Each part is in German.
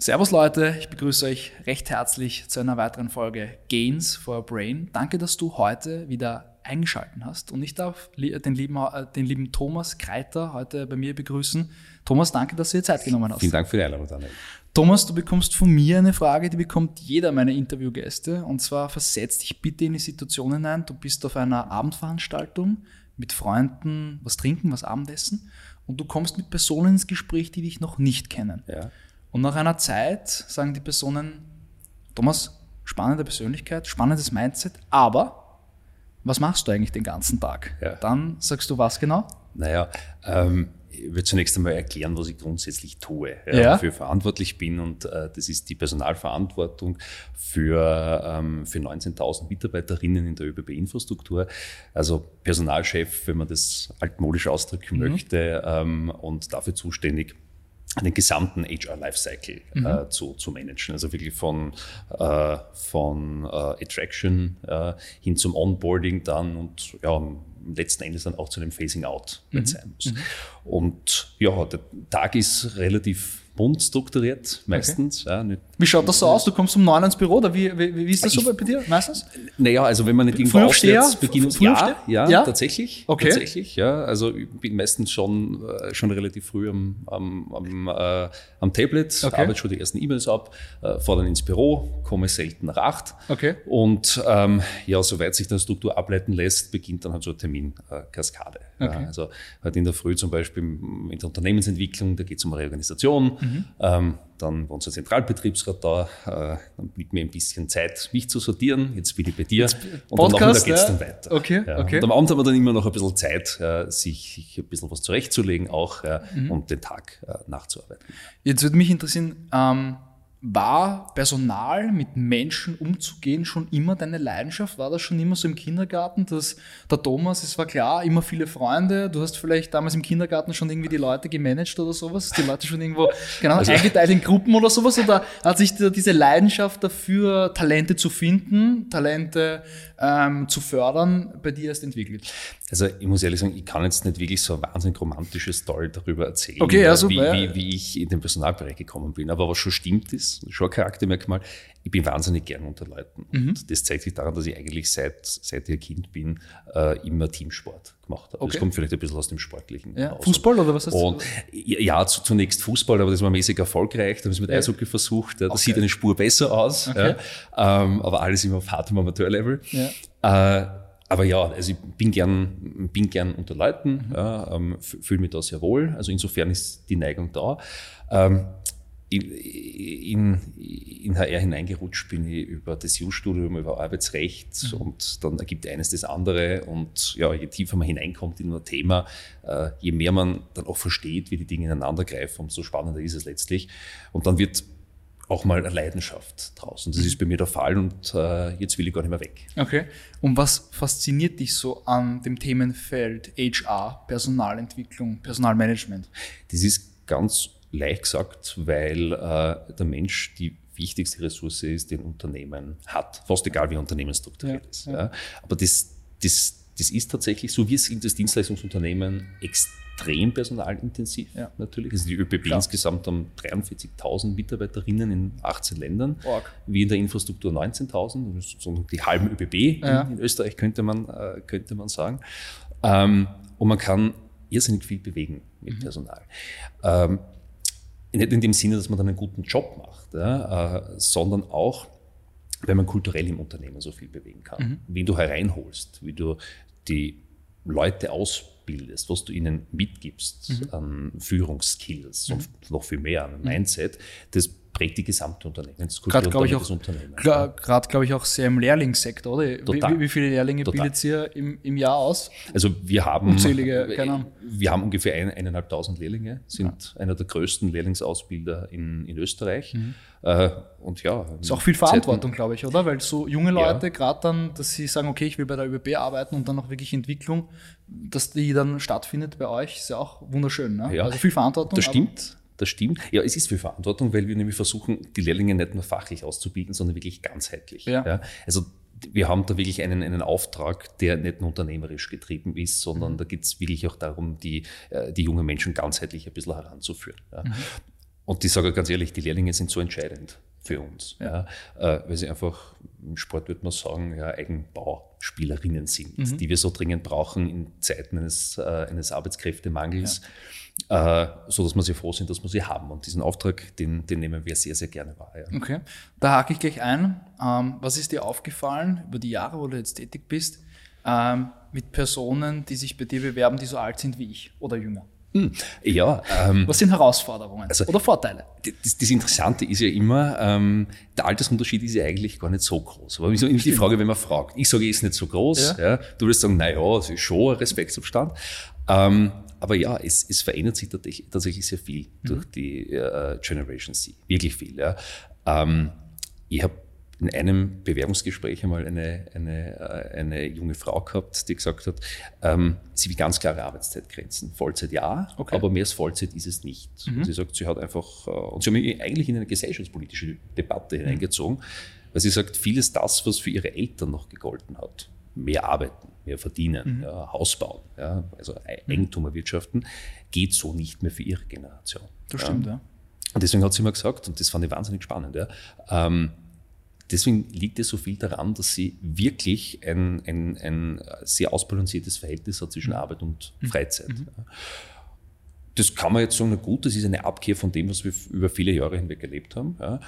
Servus Leute, ich begrüße euch recht herzlich zu einer weiteren Folge Gains for Brain. Danke, dass du heute wieder eingeschalten hast und ich darf den lieben, äh, den lieben Thomas Kreiter heute bei mir begrüßen. Thomas, danke, dass du dir Zeit genommen hast. Vielen Dank für die Einladung, Daniel. Thomas, du bekommst von mir eine Frage, die bekommt jeder meiner Interviewgäste und zwar versetz dich bitte in die Situation hinein, du bist auf einer Abendveranstaltung mit Freunden, was trinken, was Abendessen und du kommst mit Personen ins Gespräch, die dich noch nicht kennen. Ja. Und nach einer Zeit sagen die Personen, Thomas, spannende Persönlichkeit, spannendes Mindset, aber was machst du eigentlich den ganzen Tag? Ja. Dann sagst du was genau? Naja, ähm, ich würde zunächst einmal erklären, was ich grundsätzlich tue, ja, Ja. wofür ich verantwortlich bin. Und äh, das ist die Personalverantwortung für, ähm, für 19.000 Mitarbeiterinnen in der ÖBB-Infrastruktur. Also Personalchef, wenn man das altmodisch ausdrücken möchte, ähm, und dafür zuständig, den gesamten HR-Lifecycle äh, zu, zu managen. Also wirklich von, äh, von äh, Attraction äh, hin zum Onboarding dann und ja, letzten Endes dann auch zu dem Phasing Out, wenn es sein muss. Und ja, der Tag ist relativ bunt strukturiert, meistens. Ja, nicht, Wie schaut das so aus? Du kommst um neun ins Büro oder wie, wie, wie ist das so Ich- bei dir meistens? naja, also wenn man nicht irgendwo auswärts beginnt, ja, ja, Ja? tatsächlich, Okay. tatsächlich, ja. Also ich bin meistens schon, äh, schon relativ früh am, am, am, äh, am Tablet, Okay. arbeite schon die ersten E-Mails ab, äh, fahre dann ins Büro, komme selten nach acht. Okay. Und ähm, ja, soweit sich dann Struktur ableiten lässt, beginnt dann halt so eine Terminkaskade. Kaskade. Okay. Ja, also halt in der Früh zum Beispiel in der Unternehmensentwicklung, da geht es um Reorganisation. Mhm. Ähm, dann war unser Zentralbetriebsrat da, äh, dann blieb mir ein bisschen Zeit, mich zu sortieren. Jetzt bin ich bei dir. und am Podcast, Nachmittag geht's ja. dann weiter. Okay, ja. okay. Und am Abend haben wir dann immer noch ein bisschen Zeit, äh, sich, sich ein bisschen was zurechtzulegen auch ja, Mhm. und den Tag äh, nachzuarbeiten. Jetzt würde mich interessieren, ähm, war Personal mit Menschen umzugehen schon immer deine Leidenschaft? War das schon immer so im Kindergarten, dass der Thomas, es war klar, immer viele Freunde, du hast vielleicht damals im Kindergarten schon irgendwie die Leute gemanagt oder sowas, die Leute schon irgendwo genau, Also- eingeteilt in Gruppen oder sowas? Oder hat sich da diese Leidenschaft dafür, Talente zu finden, Talente ähm, zu fördern, bei dir erst entwickelt? Also ich muss ehrlich sagen, ich kann jetzt nicht wirklich so eine wahnsinnig romantische Story darüber erzählen, Okay, ja, super, wie, ja. wie, wie ich in den Personalbereich gekommen bin. Aber was schon stimmt ist, schon ein Charaktermerkmal, ich bin wahnsinnig gern unter Leuten. Mhm. Und das zeigt sich daran, dass ich eigentlich seit, seit ich ein Kind bin, äh, immer Teamsport gemacht habe. Okay. Das kommt vielleicht ein bisschen aus dem Sportlichen. Ja. Fußball oder was hast du? Und ja, zu, zunächst Fußball, aber das war mäßig erfolgreich. Da haben wir es mit Ja. Eishockey versucht. Das Okay. sieht eine Spur besser aus. Okay. Ja, ähm, aber alles immer auf hartem Amateurlevel. Äh, aber ja, also ich bin gern, bin gern unter Leuten, ja, ähm, fühle mich da sehr wohl. Also insofern ist die Neigung da. Ähm, in, in, HR hineingerutscht bin ich über das EU-Studium, über Arbeitsrecht und dann ergibt eines das andere. Und ja, je tiefer man hineinkommt in ein Thema, äh, je mehr man dann auch versteht, wie die Dinge ineinander greifen, umso spannender ist es letztlich. Und dann wird auch mal eine Leidenschaft draußen. Das ist bei mir der Fall und äh, jetzt will ich gar nicht mehr weg. Okay. Und was fasziniert dich so an dem Themenfeld HR, Personalentwicklung, Personalmanagement? Das ist ganz leicht gesagt, weil äh, der Mensch die wichtigste Ressource ist, die ein Unternehmen hat. Fast egal, wie ein Unternehmen strukturiert Ja, ist. ja. Aber das, das, das ist tatsächlich so. Wir sind das Dienstleistungsunternehmen extrem personalintensiv Ja. natürlich. Also die ÖPB Klar. insgesamt haben 43.000 Mitarbeiterinnen in 18 Ländern. Org. Wie in der Infrastruktur 19.000. Das ist sozusagen die halben ÖBB Ja. in, in Österreich, könnte man, äh, könnte man sagen. Ähm, und man kann irrsinnig viel bewegen mit Mhm. Personal. Ähm, nicht in dem Sinne, dass man dann einen guten Job macht, ja, äh, sondern auch, weil man kulturell im Unternehmen so viel bewegen kann. Mhm. Wie du hereinholst, wie du die Leute ausbildest, was du ihnen mitgibst Mhm. an Führungsskills und noch viel mehr, an Mindset, das prägt die gesamte Unternehmenskultur Gerade, und ich, auch, Unternehmen. gerade, glaube ich, auch sehr im Lehrlingssektor, oder? Wie, wie, viele Lehrlinge Total. bildet ihr im, im Jahr aus? Also wir haben, Unzählige, keine Ahnung. wir haben ungefähr ein, eineinhalbtausend Lehrlinge, sind einer der größten Lehrlingsausbilder in, in Österreich. Äh, und ja. Mhm. Ist auch viel Verantwortung, glaube ich, oder? Weil so junge Leute, gerade dann, dass sie sagen, okay, ich will bei der ÖBB arbeiten und dann auch wirklich Entwicklung, dass die dann stattfindet bei euch, ist ja auch wunderschön. Ne? Ja. Also viel Verantwortung. Das stimmt. Das stimmt. Ja, es ist viel Verantwortung, weil wir nämlich versuchen, die Lehrlinge nicht nur fachlich auszubilden, sondern wirklich ganzheitlich. Ja. Also wir haben da wirklich einen, einen Auftrag, der nicht nur unternehmerisch getrieben ist, sondern Mhm. da geht es wirklich auch darum, die, äh, die jungen Menschen ganzheitlich ein bisschen heranzuführen. Ja. Mhm. und ich sage ganz ehrlich, die Lehrlinge sind so entscheidend für uns, ja. ja äh, weil sie einfach im Sport würde man sagen, ja, Eigenbauspielerinnen sind, mhm. die wir so dringend brauchen in Zeiten eines, äh, eines Arbeitskräftemangels. Ja. Äh, so dass wir sehr froh sind, dass wir sie haben. Und diesen Auftrag, den, den nehmen wir sehr, sehr gerne wahr. Ja. Okay, da hake ich gleich ein. Ähm, was ist dir aufgefallen über die Jahre, wo du jetzt tätig bist, ähm, mit Personen, die sich bei dir bewerben, die so alt sind wie ich oder jünger? Hm, ja. Ähm, Was sind Herausforderungen also, oder Vorteile? Das, das, Interessante ist ja immer, ähm, der Altersunterschied ist ja eigentlich gar nicht so groß. Aber wieso immer die Frage, wenn man fragt. Ich sage, ist nicht so groß. Ja. ja. Du würdest sagen, na ja, es ist schon ein Respektsabstand. Ähm, aber ja, es, es verändert sich tatsächlich sehr viel mhm. durch die äh, Generation C. Wirklich viel. Ja. Ähm, ich habe in einem Bewerbungsgespräch einmal eine, eine, äh, eine junge Frau gehabt, die gesagt hat, ähm, sie will ganz klare Arbeitszeitgrenzen. Vollzeit ja, okay. aber mehr als Vollzeit ist es nicht. Mhm. Sie sagt, sie hat einfach, äh, und sie haben mich eigentlich in eine gesellschaftspolitische Debatte mhm. hineingezogen, weil sie sagt, vieles das, was für ihre Eltern noch gegolten hat, mehr arbeiten, mehr verdienen, mhm. ja, Haus bauen, ja, also mhm. Eigentum erwirtschaften, geht so nicht mehr für ihre Generation. Das stimmt, ja. Und deswegen hat sie immer gesagt, und das fand ich wahnsinnig spannend, ja, ähm, Deswegen liegt es so viel daran, dass sie wirklich ein, ein, ein sehr ausbalanciertes Verhältnis hat zwischen mhm. Arbeit und mhm. Freizeit. Mhm. Das kann man jetzt sagen, na gut, das ist eine Abkehr von dem, was wir über viele Jahre hinweg erlebt haben. Ja.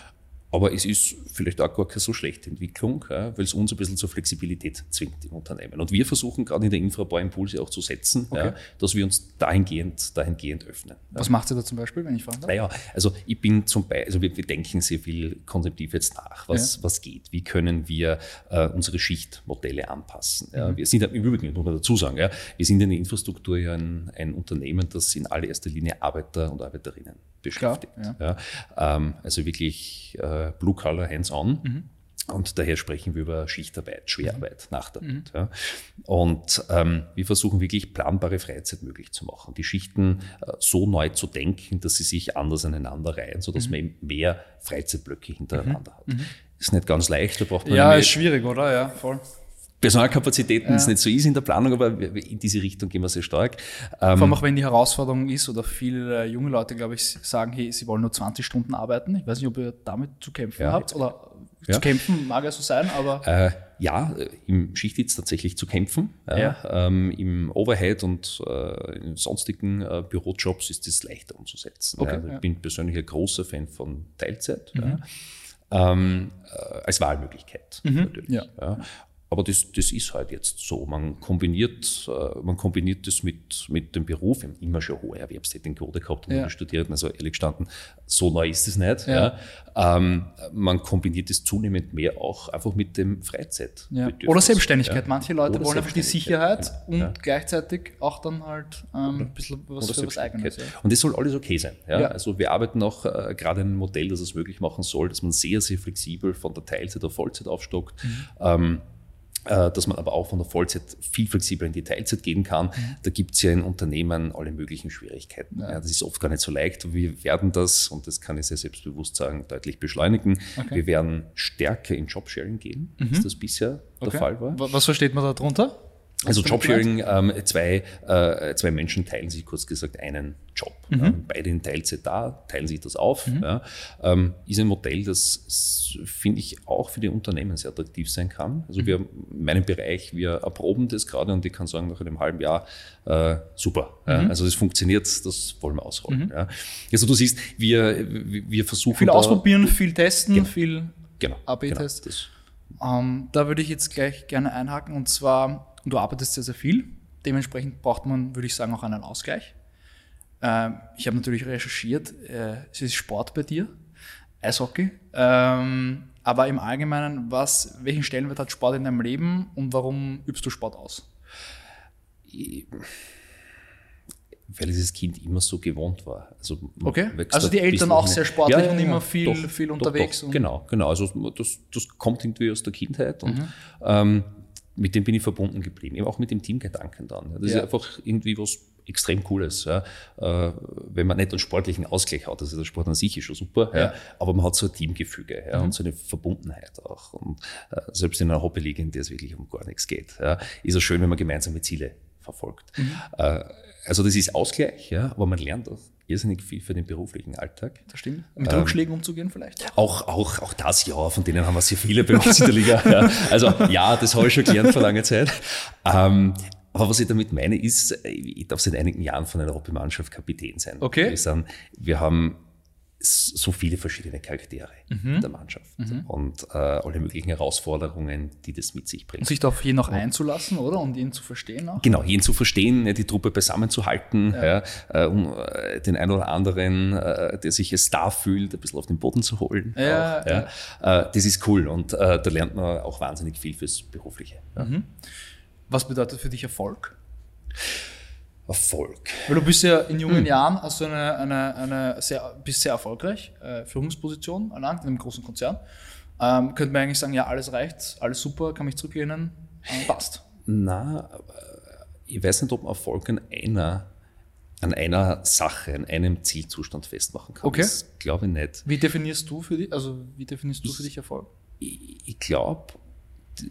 Aber es ist vielleicht auch gar keine so schlechte Entwicklung, ja, weil es uns ein bisschen zur Flexibilität zwingt im Unternehmen. Und wir versuchen gerade in der Infra ein paar Impulse auch zu setzen, okay. ja, dass wir uns dahingehend, dahingehend öffnen. Was ja. macht ihr da zum Beispiel, wenn ich fragen darf? Naja, also ich bin zum Beispiel, also wir, wir, denken sehr viel konzeptiv jetzt nach, was, was geht, wie können wir äh, unsere Schichtmodelle anpassen. Mhm. Wir sind im Übrigen, muss man dazu sagen, ja, wir sind in der Infrastruktur ja ein, ein Unternehmen, das in allererster Linie Arbeiter und Arbeiterinnen beschäftigt. Klar, ja. Ja, ähm, also wirklich äh, Blue Collar Hands-on. Mhm. Und daher sprechen wir über Schichtarbeit, Schwerarbeit, mhm. Nachtarbeit. Mhm. Ja. Und ähm, wir versuchen wirklich planbare Freizeit möglich zu machen, die Schichten äh, so neu zu denken, dass sie sich anders aneinander reihen, sodass mhm. man eben mehr Freizeitblöcke hintereinander hat. Mhm. Ist nicht ganz leicht, da braucht man. Ja, ist schwierig, oder? Ja, voll. Personalkapazitäten ja. ist nicht so easy in der Planung, aber in diese Richtung gehen wir sehr stark. Vor allem ähm, auch wenn die Herausforderung ist oder viele junge Leute, glaube ich, sagen, hey, sie wollen nur 20 Stunden arbeiten. Ich weiß nicht, ob ihr damit zu kämpfen ja. habt oder ja. zu kämpfen, mag ja so sein, aber. Äh, ja, im Schichtdienst tatsächlich zu kämpfen. Ja. Ähm, Im Overhead und äh, in sonstigen äh, Bürojobs ist das leichter umzusetzen. Okay, also ich bin persönlich ein großer Fan von Teilzeit. Mhm. Ähm, äh, als Wahlmöglichkeit mhm, natürlich. Ja. Ja. Aber das, das ist halt jetzt so. Man kombiniert, äh, man kombiniert das mit, mit dem Beruf. Wir haben immer schon hohe Erwerbstätigenquote gehabt und ja. studiert. Also ehrlich gestanden, so neu ist es nicht. Ja. ja. Ähm, man kombiniert es zunehmend mehr auch einfach mit dem Freizeit. Oder Selbstständigkeit. Manche Leute Oder wollen einfach die Sicherheit und gleichzeitig auch dann halt ähm, ein bisschen was für was Eigenes. Und das soll alles okay sein. Ja? Also wir arbeiten auch äh, gerade einem Modell, das es möglich machen soll, dass man sehr, sehr flexibel von der Teilzeit auf Vollzeit aufstockt. Mhm. Ähm, äh, dass man aber auch von der Vollzeit viel flexibler in die Teilzeit gehen kann. Mhm. Da gibt es ja in Unternehmen alle möglichen Schwierigkeiten. Ja. das ist oft gar nicht so leicht. Wir werden das, und das kann ich sehr selbstbewusst sagen, deutlich beschleunigen. Okay. Wir werden stärker in Jobsharing gehen, mhm. als das bisher okay. der Fall war. Was versteht man darunter? Also Jobsharing, ähm, zwei, äh, zwei Menschen teilen sich kurz gesagt einen Job. Mhm. Ähm, beide in Teilzeit da, teilen sich das auf. Mhm. Ja. Ähm, ist ein Modell, das finde ich auch für die Unternehmen sehr attraktiv sein kann. Also mhm. wir in meinem Bereich, wir erproben das gerade und ich kann sagen, nach einem halben Jahr äh, super. Ja. Mhm. Also es funktioniert, das wollen wir ausrollen. Mhm. Ja. Also du siehst, wir, wir versuchen. Viel ausprobieren, viel testen, genau. viel genau, AB-Test. Genau, ähm, da würde ich jetzt gleich gerne einhaken und zwar und du arbeitest sehr, sehr viel. Dementsprechend braucht man, würde ich sagen, auch einen Ausgleich. Ähm, ich habe natürlich recherchiert, äh, es ist Sport bei dir, Eishockey. Ähm, aber im Allgemeinen, was, welchen Stellenwert hat Sport in deinem Leben und warum übst du Sport aus? weil dieses Kind immer so gewohnt war. Also, okay. also die Eltern auch sehr sportlich ja, und immer viel, doch, viel unterwegs. Doch, genau, genau. Also das, das kommt irgendwie aus der Kindheit und mhm. ähm, mit dem bin ich verbunden geblieben. Eben auch mit dem Teamgedanken dann. Das ja. ist einfach irgendwie was extrem Cooles. Ja. Äh, wenn man nicht einen sportlichen Ausgleich hat, also der Sport an sich ist schon super, ja. aber man hat so ein Teamgefüge mhm. und so eine Verbundenheit auch. Und äh, selbst in einer Hobbyliga, in der es wirklich um gar nichts geht, ist es schön, wenn man gemeinsame Ziele verfolgt. Mhm. Äh, also das ist Ausgleich, ja, aber man lernt auch irrsinnig viel für den beruflichen Alltag. Das stimmt. Mit ähm, Rückschlägen umzugehen vielleicht? Auch, auch, auch das, ja, von denen haben wir sehr viele bei uns in der Liga. Ja. Also ja, das habe ich schon gelernt vor langer Zeit. Ähm, aber was ich damit meine, ist, ich darf seit einigen Jahren von einer Hobbymannschaft Kapitän sein. Okay. Wir haben so viele verschiedene Charaktere mhm. in der Mannschaft mhm. und äh, alle möglichen Herausforderungen, die das mit sich bringt. Und sich darauf jeden noch einzulassen, oder? Und ihn zu verstehen auch? Genau, jeden zu verstehen, die Truppe beisammenzuhalten, ja. ja äh, um äh, den einen oder anderen, äh, der sich als Star fühlt, ein bisschen auf den Boden zu holen. Ja, auch, ja. Das ist cool und da lernt man auch wahnsinnig viel fürs Berufliche. Mhm. Was bedeutet für dich Erfolg? Erfolg. Weil du bist ja in jungen hm. Jahren hast du eine, eine, eine sehr, bist sehr erfolgreich, äh, Führungsposition erlangt in einem großen Konzern. Ähm, könnte man eigentlich sagen, ja, alles reicht, alles super, kann mich zurücklehnen, äh, passt. Na, ich weiß nicht, ob man Erfolg an einer, an einer Sache, an einem Zielzustand festmachen kann. Okay. Das glaube ich nicht. Wie definierst du für dich, also wie definierst du für dich Erfolg? Ich, ich glaube,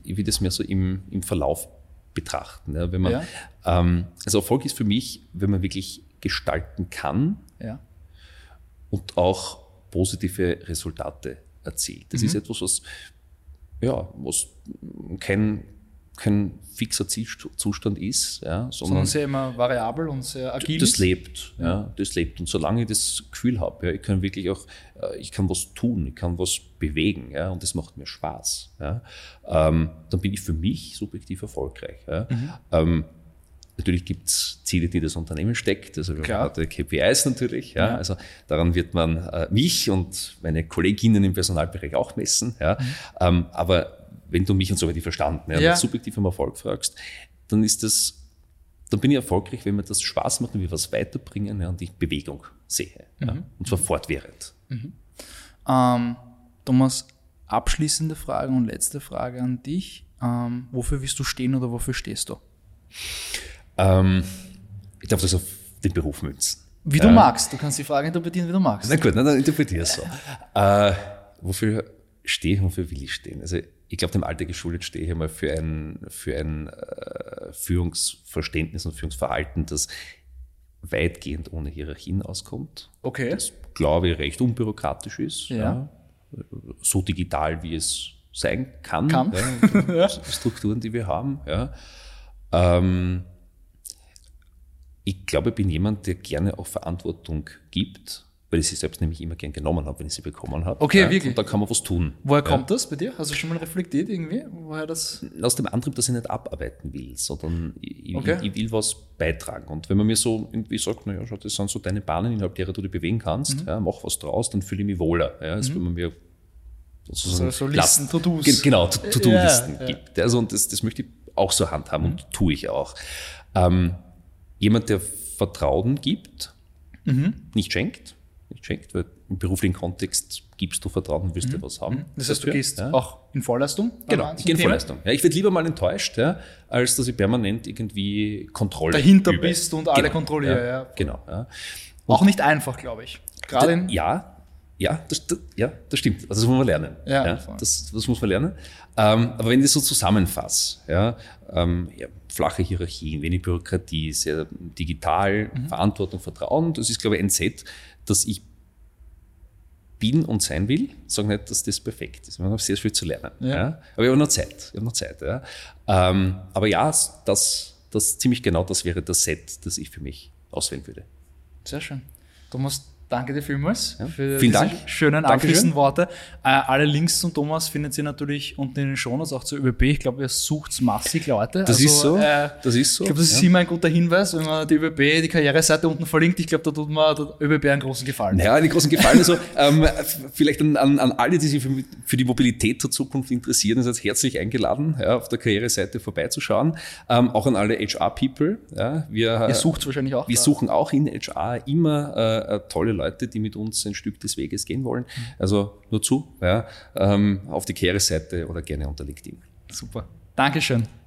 ich will das mehr so im, im Verlauf betrachten. Ja, wenn man, ja. ähm, also Erfolg ist für mich, wenn man wirklich gestalten kann ja. und auch positive Resultate erzielt. Das mhm. ist etwas, was, ja, was kein, kein fixer Zielzustand ist, ja, sondern, sondern sehr immer variabel und sehr agil. Das lebt, ja, das lebt. Und solange ich das Gefühl habe, ja, ich kann wirklich auch, äh, ich kann was tun, ich kann was bewegen, ja, und das macht mir Spaß, ja, ähm, dann bin ich für mich subjektiv erfolgreich. Ja. Mhm. Ähm, Natürlich gibt es Ziele, die das Unternehmen steckt, also Klar. KPIs natürlich. Ja. ja. Also daran wird man äh, mich und meine Kolleginnen im Personalbereich auch messen. Ja. Mhm. Ähm, aber wenn du mich und so weiter verstanden, ja, ja. subjektiv am Erfolg fragst, dann ist das, dann bin ich erfolgreich, wenn mir das Spaß macht und wir was weiterbringen ja, und ich Bewegung sehe. Mhm. Ja, und zwar fortwährend. Mhm. Ähm, Thomas, abschließende Frage und letzte Frage an dich. Ähm, wofür willst du stehen oder wofür stehst du? Ähm, ich darf das auf den Beruf münzen. Wie du magst. Du kannst die Frage interpretieren, wie du magst. Na gut, dann interpretiere es so. äh, wofür stehe ich und wofür will ich stehen? Also ich glaube, dem Alter geschuldet stehe ich einmal für ein, für ein äh, Führungsverständnis und Führungsverhalten, das weitgehend ohne Hierarchien auskommt. Okay. Das, glaube ich, recht unbürokratisch ist. Ja. ja. So digital, wie es sein kann. kann. Ja, Strukturen, die wir haben. Ja. Ähm, ich glaube, ich bin jemand, der gerne auch Verantwortung gibt weil ich sie selbst nämlich immer gern genommen habe, wenn ich sie bekommen habe. Okay, ja, wirklich. Und da kann man was tun. Woher ja. kommt das bei dir? Hast du schon mal reflektiert irgendwie? Woher das? Aus dem Antrieb, dass ich nicht abarbeiten will, sondern ich, okay. ich, ich will was beitragen. Und wenn man mir so irgendwie sagt, naja, schau, das sind so deine Bahnen, innerhalb derer du dich bewegen kannst, mhm. ja, mach was draus, dann fühle ich mich wohler. Ja, als mhm. wenn man mir sozusagen so, so Listen, To-Dos. Genau, To-Do-Listen ja, gibt. Also, und das, das möchte ich auch so handhaben mhm. und tue ich auch. Ähm, jemand, der Vertrauen gibt, mhm. nicht schenkt, nicht schenkt, weil im beruflichen Kontext gibst du Vertrauen und willst mhm. dir was haben. Mhm. Das heißt, dafür. du gehst ja. auch in Vorleistung? Genau, ich gehe in Vorleistung. Ja, ich werde lieber mal enttäuscht, ja, als dass ich permanent irgendwie Kontrolle Dahinter übe. bist und alle genau, kontrolliere. Ja, genau. Ja. Auch nicht einfach, glaube ich. Gerade in ja, ja, das, das, ja, das stimmt. Also das muss man lernen. Ja, ja das, das muss man lernen. Ähm, aber wenn ich das so zusammenfasse, ja, ähm, ja, flache Hierarchien, wenig Bürokratie, sehr digital, mhm. Verantwortung, Vertrauen, das ist, glaube ich, ein Set, dass ich bin und sein will. Ich sage nicht, dass das perfekt ist. Wir haben sehr viel zu lernen. Ja. Ja. Aber ich habe noch Zeit. Ich habe noch Zeit. Ja. Ähm, aber ja, das, das ziemlich genau das wäre das Set, das ich für mich auswählen würde. Sehr schön. Thomas, Danke dir vielmals ja. für Vielen diese Dank. schönen abschließenden Worte. Äh, alle Links zum Thomas findet ihr natürlich unten in den Shownotes, auch zur ÖBB. Ich glaube, ihr sucht massig Leute. Das also, ist so. Äh, das ist so. Ich glaube, das ist immer ein guter Hinweis, wenn man die ÖBB, die Karriereseite unten verlinkt. Ich glaube, da tut man der ÖBB einen großen Gefallen. Ja, einen großen Gefallen. Also ähm, vielleicht an, an, an, alle, die sich für, für, die Mobilität der Zukunft interessieren, seid herzlich eingeladen, ja, auf der Karriereseite vorbeizuschauen. Ähm, auch an alle HR-People. Ja. Wir, ihr sucht wahrscheinlich auch. Wir da. suchen auch in HR immer äh, tolle Leute, die mit uns ein Stück des Weges gehen wollen. Also nur zu, ja, ähm, auf die Kehre-Seite oder gerne unter LinkedIn. Super. Dankeschön.